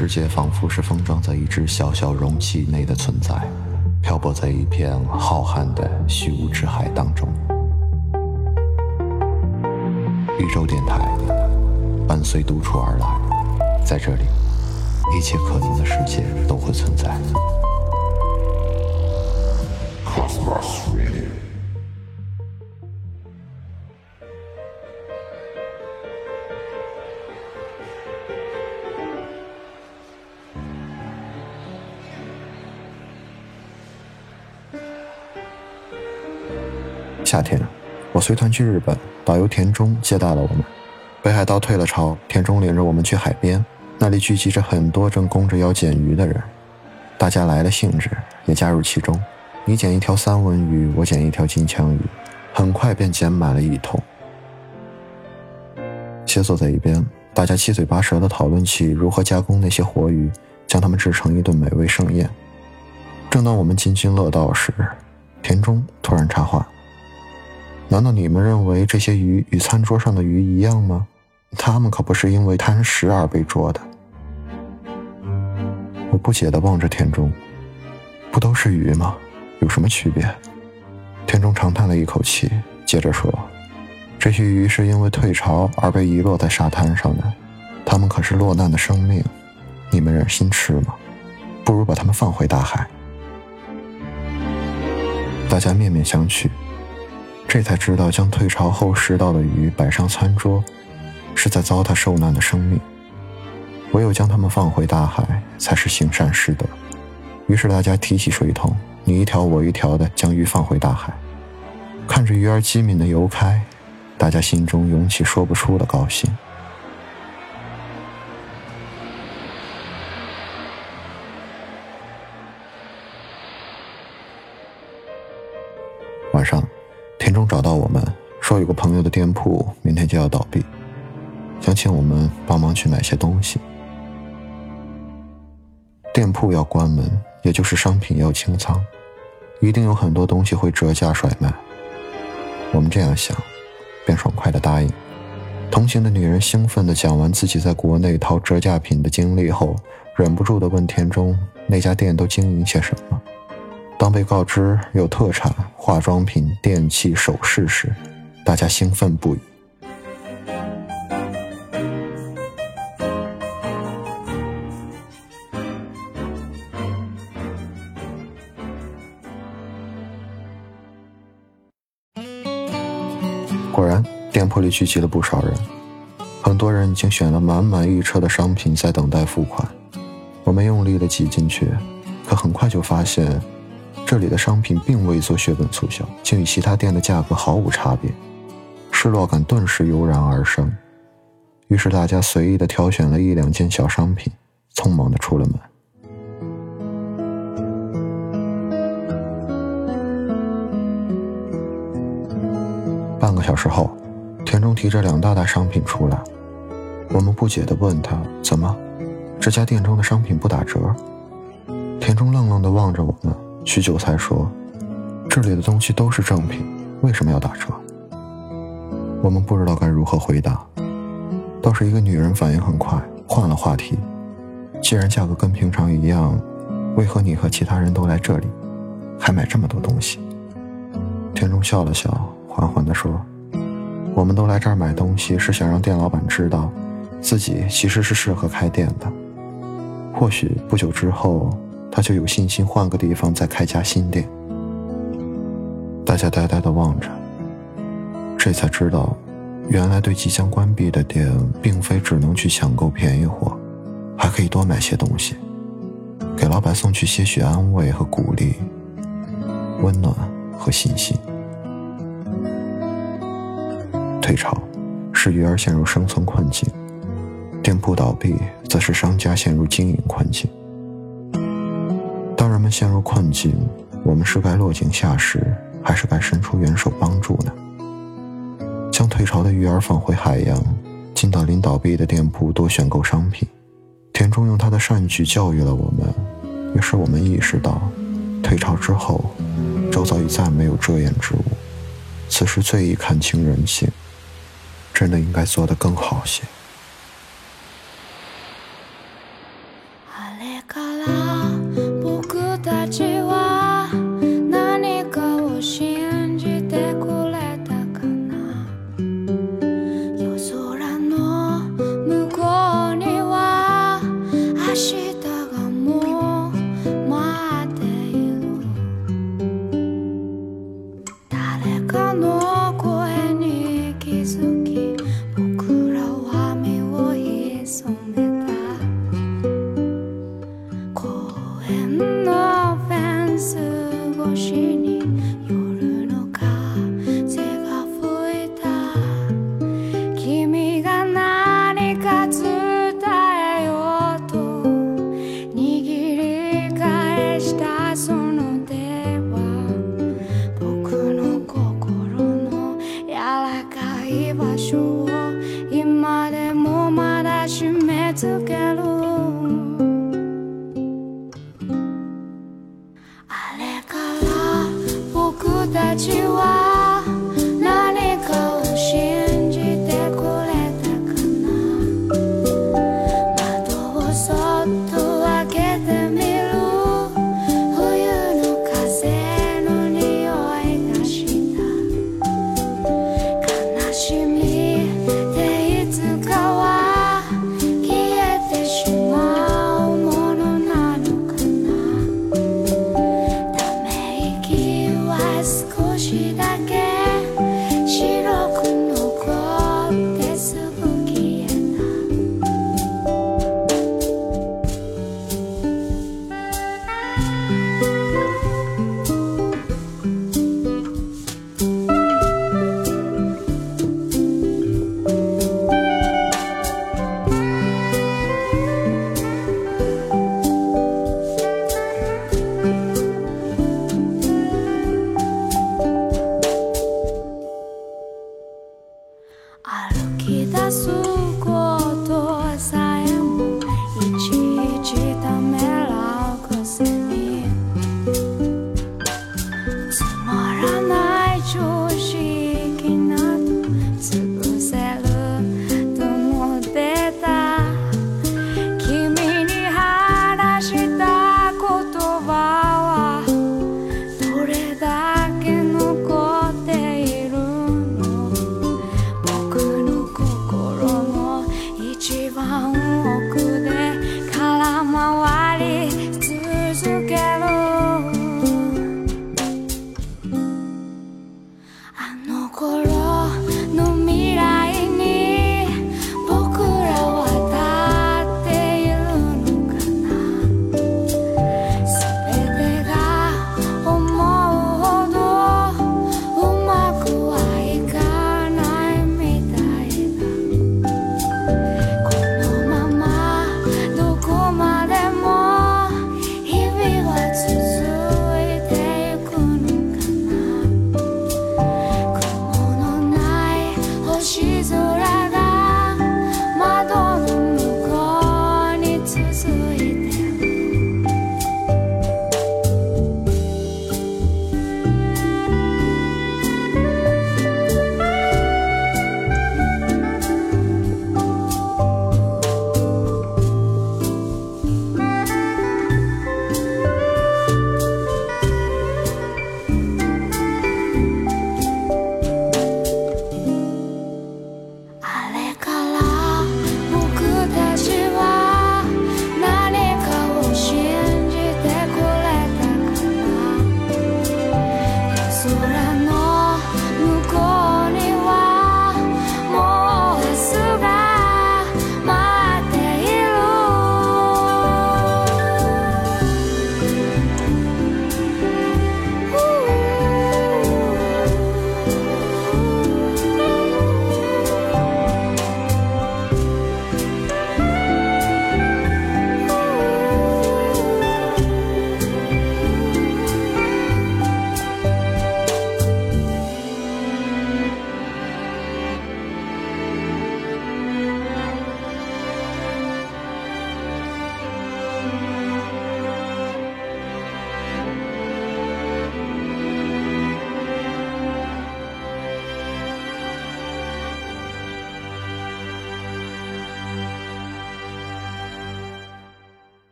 世界仿佛是封装在一只小小容器内的存在，漂泊在一片浩瀚的虚无之海当中。宇宙电台伴随独处而来，在这里，一切可能的世界都会存在。夏天，我随团去日本，导游田中接待了我们。北海道退了潮，田中领着我们去海边，那里聚集着很多正弓着腰捡鱼的人，大家来了兴致，也加入其中。你捡一条三文鱼，我捡一条金枪鱼，很快便捡满了一桶。斜坐在一边，大家七嘴八舌地讨论起如何加工那些活鱼，将它们制成一顿美味盛宴。正当我们津津乐道时，田中突然插话。难道你们认为这些鱼与餐桌上的鱼一样吗？它们可不是因为贪食而被捉的。我不解地望着田中，不都是鱼吗？有什么区别？田中长叹了一口气，接着说：“这些鱼是因为退潮而被遗落在沙滩上的，它们可是落难的生命，你们忍心吃吗？不如把它们放回大海。”大家面面相觑。这才知道，将退潮后拾到的鱼摆上餐桌，是在糟蹋受难的生命。唯有将它们放回大海，才是行善施德。于是大家提起水桶，你一条我一条的将鱼放回大海。看着鱼儿机敏的游开，大家心中涌起说不出的高兴。个朋友的店铺明天就要倒闭，想请我们帮忙去买些东西。店铺要关门，也就是商品要清仓，一定有很多东西会折价甩卖。我们这样想，便爽快的答应。同行的女人兴奋地讲完自己在国内淘折价品的经历后，忍不住地问田中那家店都经营些什么。当被告知有特产、化妆品、电器、首饰时，大家兴奋不已。果然，店铺里聚集了不少人，很多人已经选了满满一车的商品在等待付款。我们用力的挤进去，可很快就发现。这里的商品并未做血本促销，竟与其他店的价格毫无差别，失落感顿时油然而生。于是大家随意的挑选了一两件小商品，匆忙的出了门。半个小时后，田中提着两大袋商品出来，我们不解的问他：“怎么，这家店中的商品不打折？”田中愣愣的望着我们。许久才说：“这里的东西都是正品，为什么要打折？”我们不知道该如何回答。倒是一个女人反应很快，换了话题：“既然价格跟平常一样，为何你和其他人都来这里，还买这么多东西？”田中笑了笑，缓缓地说：“我们都来这儿买东西，是想让店老板知道，自己其实是适合开店的。或许不久之后。”他就有信心换个地方再开家新店。大家呆呆地望着，这才知道，原来对即将关闭的店，并非只能去抢购便宜货，还可以多买些东西，给老板送去些许安慰和鼓励，温暖和信心。退潮是鱼儿陷入生存困境，店铺倒闭则是商家陷入经营困境。当人们陷入困境，我们是该落井下石，还是该伸出援手帮助呢？将退潮的鱼儿放回海洋，进到临倒闭的店铺多选购商品。田中用他的善举教育了我们，也使我们意识到，退潮之后，周遭已再没有遮掩之物。此时最易看清人性，真的应该做得更好些。Канон.